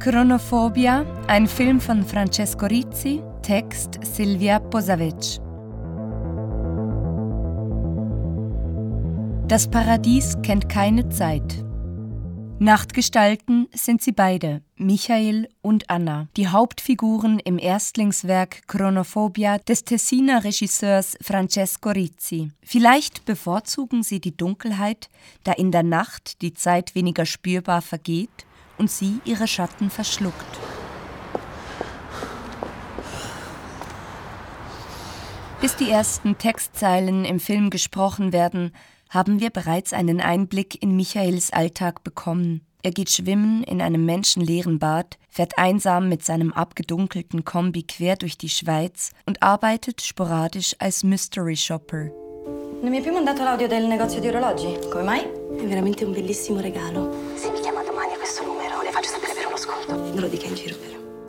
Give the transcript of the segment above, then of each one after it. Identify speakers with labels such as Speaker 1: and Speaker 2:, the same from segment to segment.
Speaker 1: Chronophobia, ein Film von Francesco Rizzi, Text Silvia Posavec. Das Paradies kennt keine Zeit. Nachtgestalten sind sie beide, Michael und Anna, die Hauptfiguren im Erstlingswerk Chronophobia des Tessiner Regisseurs Francesco Rizzi. Vielleicht bevorzugen sie die Dunkelheit, da in der Nacht die Zeit weniger spürbar vergeht und sie ihre Schatten verschluckt. Bis die ersten Textzeilen im Film gesprochen werden, haben wir bereits einen Einblick in Michaels Alltag bekommen. Er geht schwimmen in einem menschenleeren Bad, fährt einsam mit seinem abgedunkelten Kombi quer durch die Schweiz und arbeitet sporadisch als Mystery Shopper.
Speaker 2: Non mi hai più mandato l'audio del negozio di orologi? Come mai? È veramente un bellissimo regalo. Se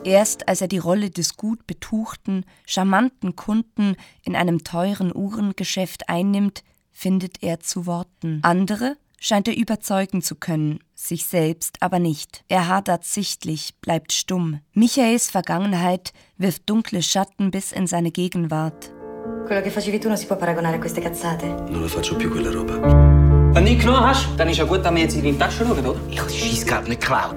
Speaker 1: Erst als er die Rolle des gut betuchten, charmanten Kunden in einem teuren Uhrengeschäft einnimmt, findet er zu Worten. Andere scheint er überzeugen zu können, sich selbst aber nicht. Er hadert sichtlich, bleibt stumm. Michaels Vergangenheit wirft dunkle Schatten bis in seine Gegenwart.
Speaker 2: Quello che facevi tu non si può paragonare a queste cazzate.
Speaker 3: Non la faccio più quella roba.
Speaker 4: Nick Noash, dann ist ja gut, dass wir jetzt in die Tasche schauen, oder?
Speaker 3: Ich habe die Scheissgabe nicht geklaut.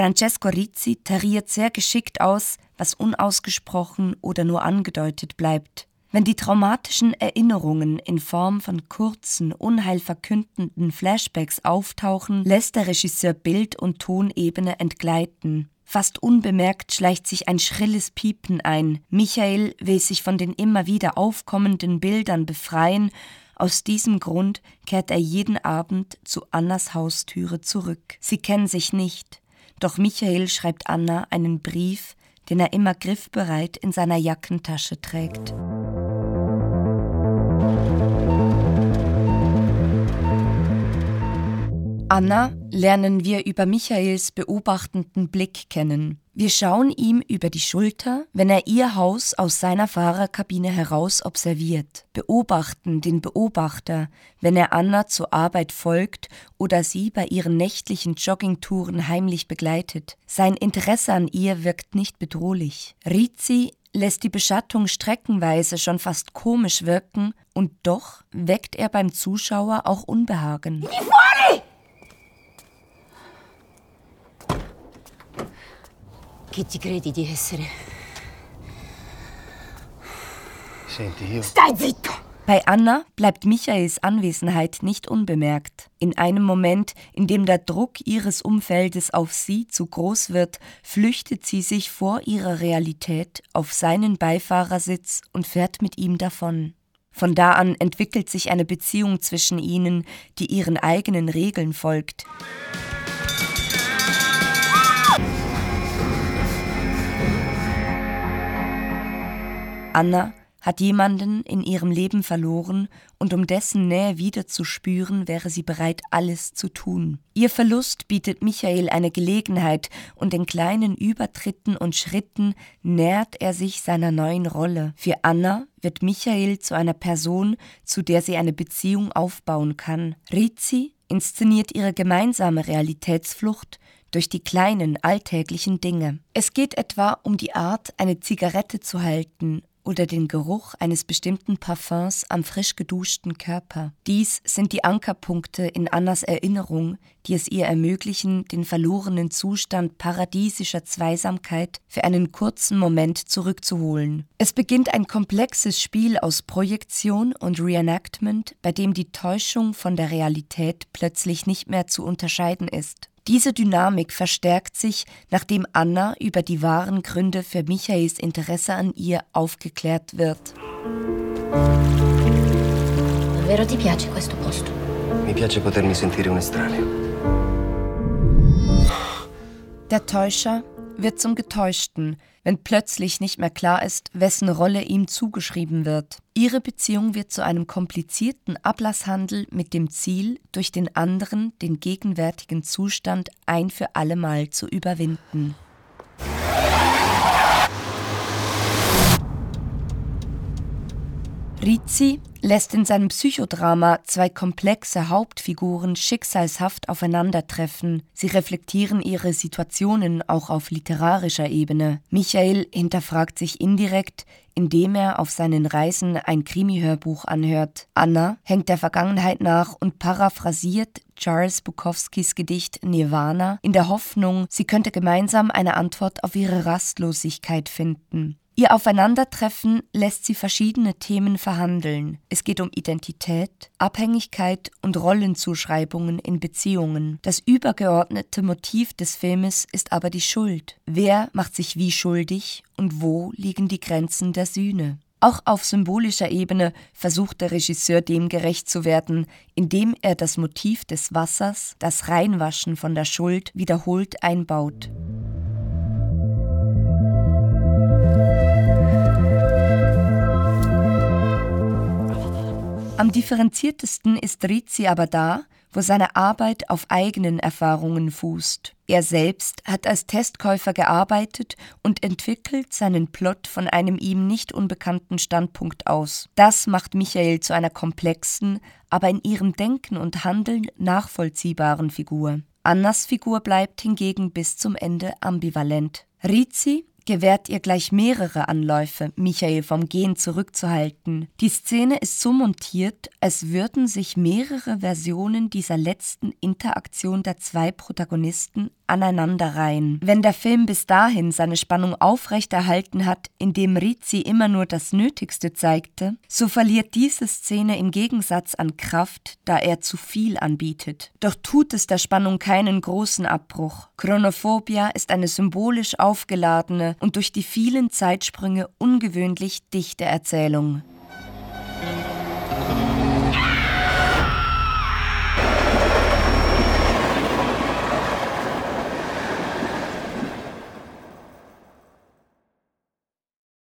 Speaker 1: Francesco Rizzi tariert sehr geschickt aus, was unausgesprochen oder nur angedeutet bleibt. Wenn die traumatischen Erinnerungen in Form von kurzen, unheilverkündenden Flashbacks auftauchen, lässt der Regisseur Bild- und Tonebene entgleiten. Fast unbemerkt schleicht sich ein schrilles Piepen ein. Michael will sich von den immer wieder aufkommenden Bildern befreien. Aus diesem Grund kehrt er jeden Abend zu Annas Haustüre zurück. Sie kennen sich nicht. Doch Michael schreibt Anna einen Brief, den er immer griffbereit in seiner Jackentasche trägt. Anna lernen wir über Michaels beobachtenden Blick kennen. Wir schauen ihm über die Schulter, wenn er ihr Haus aus seiner Fahrerkabine heraus observiert, beobachten den Beobachter, wenn er Anna zur Arbeit folgt oder sie bei ihren nächtlichen Joggingtouren heimlich begleitet. Sein Interesse an ihr wirkt nicht bedrohlich. Rizzi lässt die Beschattung streckenweise schon fast komisch wirken, und doch weckt er beim Zuschauer auch Unbehagen.
Speaker 5: Chi ti credi di essere?
Speaker 3: Senti, io...
Speaker 5: Stai zitto!
Speaker 1: Bei Anna bleibt Michaels Anwesenheit nicht unbemerkt. In einem Moment, in dem der Druck ihres Umfeldes auf sie zu groß wird, flüchtet sie sich vor ihrer Realität auf seinen Beifahrersitz und fährt mit ihm davon. Von da an entwickelt sich eine Beziehung zwischen ihnen, die ihren eigenen Regeln folgt. Anna hat jemanden in ihrem Leben verloren und um dessen Nähe wieder zu spüren, wäre sie bereit, alles zu tun. Ihr Verlust bietet Michael eine Gelegenheit und in kleinen Übertritten und Schritten nähert er sich seiner neuen Rolle. Für Anna wird Michael zu einer Person, zu der sie eine Beziehung aufbauen kann. Rizzi inszeniert ihre gemeinsame Realitätsflucht durch die kleinen alltäglichen Dinge. Es geht etwa um die Art, eine Zigarette zu halten oder den Geruch eines bestimmten Parfums am frisch geduschten Körper. Dies sind die Ankerpunkte in Annas Erinnerung, die es ihr ermöglichen, den verlorenen Zustand paradiesischer Zweisamkeit für einen kurzen Moment zurückzuholen. Es beginnt ein komplexes Spiel aus Projektion und Reenactment, bei dem die Täuschung von der Realität plötzlich nicht mehr zu unterscheiden ist. Diese Dynamik verstärkt sich, nachdem Anna über die wahren Gründe für Michaels Interesse an ihr aufgeklärt wird.
Speaker 5: Davvero ti piace questo posto?
Speaker 3: Mi piace potermi sentire un estraneo.
Speaker 1: Der Täuscher wird zum Getäuschten, wenn plötzlich nicht mehr klar ist, wessen Rolle ihm zugeschrieben wird. Ihre Beziehung wird zu einem komplizierten Ablasshandel mit dem Ziel, durch den anderen den gegenwärtigen Zustand ein für allemal zu überwinden. Rizzi lässt in seinem Psychodrama zwei komplexe Hauptfiguren schicksalshaft aufeinandertreffen. Sie reflektieren ihre Situationen auch auf literarischer Ebene. Michael hinterfragt sich indirekt, indem er auf seinen Reisen ein Krimi-Hörbuch anhört. Anna hängt der Vergangenheit nach und paraphrasiert Charles Bukowskis Gedicht Nirvana in der Hoffnung, sie könnte gemeinsam eine Antwort auf ihre Rastlosigkeit finden. Ihr Aufeinandertreffen lässt sie verschiedene Themen verhandeln. Es geht um Identität, Abhängigkeit und Rollenzuschreibungen in Beziehungen. Das übergeordnete Motiv des Filmes ist aber die Schuld. Wer macht sich wie schuldig und wo liegen die Grenzen der Sühne? Auch auf symbolischer Ebene versucht der Regisseur dem gerecht zu werden, indem er das Motiv des Wassers, das Reinwaschen von der Schuld, wiederholt einbaut. Am differenziertesten ist Rizzi aber da, wo seine Arbeit auf eigenen Erfahrungen fußt. Er selbst hat als Testkäufer gearbeitet und entwickelt seinen Plot von einem ihm nicht unbekannten Standpunkt aus. Das macht Michael zu einer komplexen, aber in ihrem Denken und Handeln nachvollziehbaren Figur. Annas Figur bleibt hingegen bis zum Ende ambivalent. Rizzi gewährt ihr gleich mehrere Anläufe, Michael vom Gehen zurückzuhalten. Die Szene ist so montiert, als würden sich mehrere Versionen dieser letzten Interaktion der zwei Protagonisten aneinanderreihen. Wenn der Film bis dahin seine Spannung aufrechterhalten hat, indem Rizzi immer nur das Nötigste zeigte, so verliert diese Szene im Gegensatz an Kraft, da er zu viel anbietet. Doch tut es der Spannung keinen großen Abbruch. Chronophobia ist eine symbolisch aufgeladene und durch die vielen Zeitsprünge ungewöhnlich dichte Erzählung.